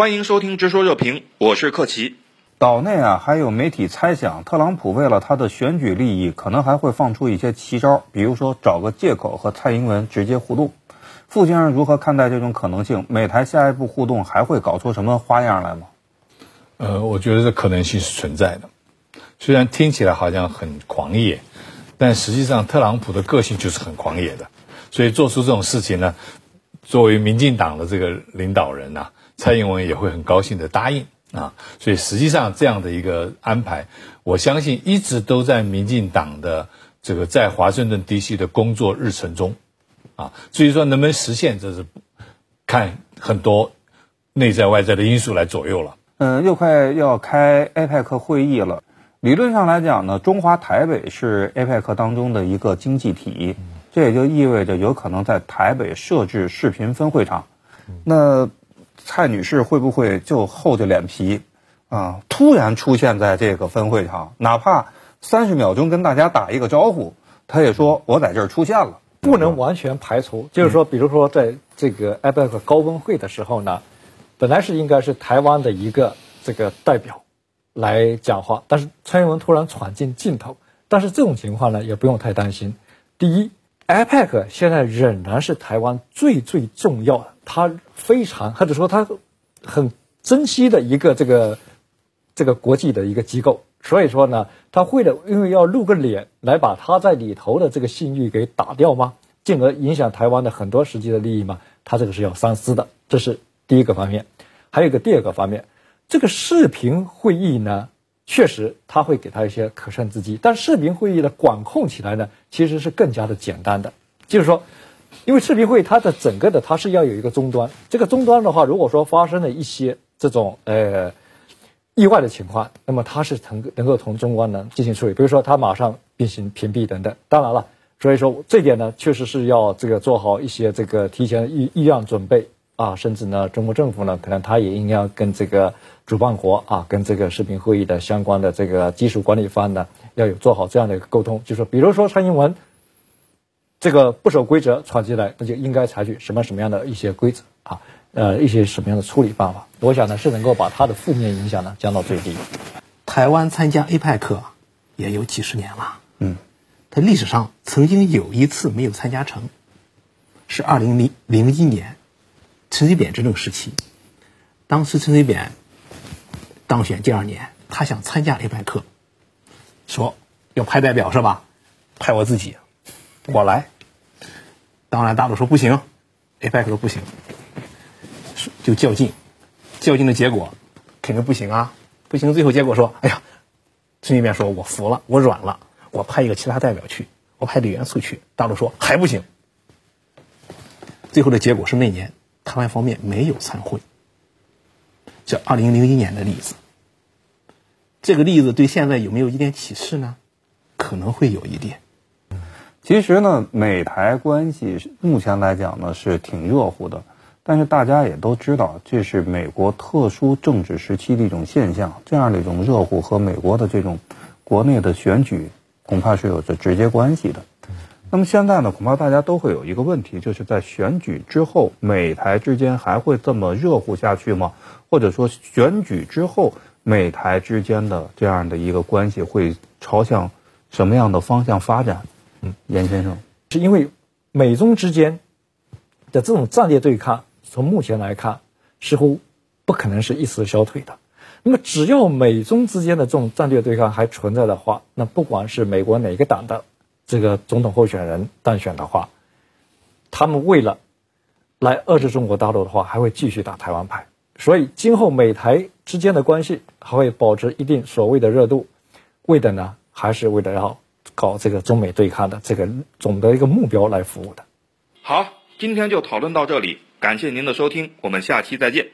欢迎收听《直说热评》，我是克奇。岛内啊，还有媒体猜想，特朗普为了他的选举利益，可能还会放出一些奇招，比如说找个借口和蔡英文直接互动。傅先生如何看待这种可能性？美台下一步互动还会搞出什么花样来吗？呃，我觉得这可能性是存在的。虽然听起来好像很狂野，但实际上特朗普的个性就是很狂野的，所以做出这种事情呢，作为民进党的这个领导人呐，蔡英文也会很高兴的答应。啊，所以实际上这样的一个安排，我相信一直都在民进党的这个在华盛顿 D.C. 的工作日程中，啊，至于说能不能实现，这是看很多内在外在的因素来左右了。嗯，又快要开 APEC 会议了，理论上来讲呢，中华台北是 APEC 当中的一个经济体，这也就意味着有可能在台北设置视频分会场，那。蔡女士会不会就厚着脸皮啊，突然出现在这个分会场，哪怕三十秒钟跟大家打一个招呼，她也说我在这儿出现了，不能完全排除。就是说，比如说在这个 APEC 高峰会的时候呢，本来是应该是台湾的一个这个代表来讲话，但是蔡英文突然闯进镜头。但是这种情况呢，也不用太担心。第一，APEC 现在仍然是台湾最最重要的。它非常或者说它很珍惜的一个这个这个国际的一个机构，所以说呢，他会的，因为要露个脸来把他在里头的这个信誉给打掉吗？进而影响台湾的很多实际的利益吗？他这个是要三思的，这是第一个方面。还有一个第二个方面，这个视频会议呢，确实他会给他一些可乘之机，但视频会议的管控起来呢，其实是更加的简单的，就是说。因为视频会议它的整个的它是要有一个终端，这个终端的话，如果说发生了一些这种呃意外的情况，那么它是能能够从终端呢进行处理，比如说它马上进行屏蔽等等。当然了，所以说这点呢确实是要这个做好一些这个提前预预案准备啊，甚至呢中国政府呢可能他也应该跟这个主办国啊，跟这个视频会议的相关的这个技术管理方呢要有做好这样的一个沟通，就是说比如说蔡英文。这个不守规则闯进来，那就应该采取什么什么样的一些规则啊？呃，一些什么样的处理办法？我想呢，是能够把它的负面影响呢降到最低。台湾参加 APEC 也有几十年了，嗯，它历史上曾经有一次没有参加成，是二零零零一年陈水扁执政时期，当时陈水扁当选第二年，他想参加 APEC，说要派代表是吧？派我自己。我来，当然大陆说不行，APEC 说不行，就较劲，较劲的结果肯定不行啊，不行，最后结果说，哎呀，陈水扁说我服了，我软了，我派一个其他代表去，我派李元素去，大陆说还不行，最后的结果是那年台湾方面没有参会，这二零零一年的例子，这个例子对现在有没有一点启示呢？可能会有一点。其实呢，美台关系目前来讲呢是挺热乎的，但是大家也都知道，这是美国特殊政治时期的一种现象。这样的一种热乎和美国的这种国内的选举恐怕是有着直接关系的。那么现在呢，恐怕大家都会有一个问题，就是在选举之后，美台之间还会这么热乎下去吗？或者说，选举之后，美台之间的这样的一个关系会朝向什么样的方向发展？嗯，严先生，是因为美中之间的这种战略对抗，从目前来看，似乎不可能是一时消退的。那么，只要美中之间的这种战略对抗还存在的话，那不管是美国哪个党的这个总统候选人当选的话，他们为了来遏制中国大陆的话，还会继续打台湾牌。所以，今后美台之间的关系还会保持一定所谓的热度，为的呢，还是为了要。搞这个中美对抗的这个总的一个目标来服务的。好，今天就讨论到这里，感谢您的收听，我们下期再见。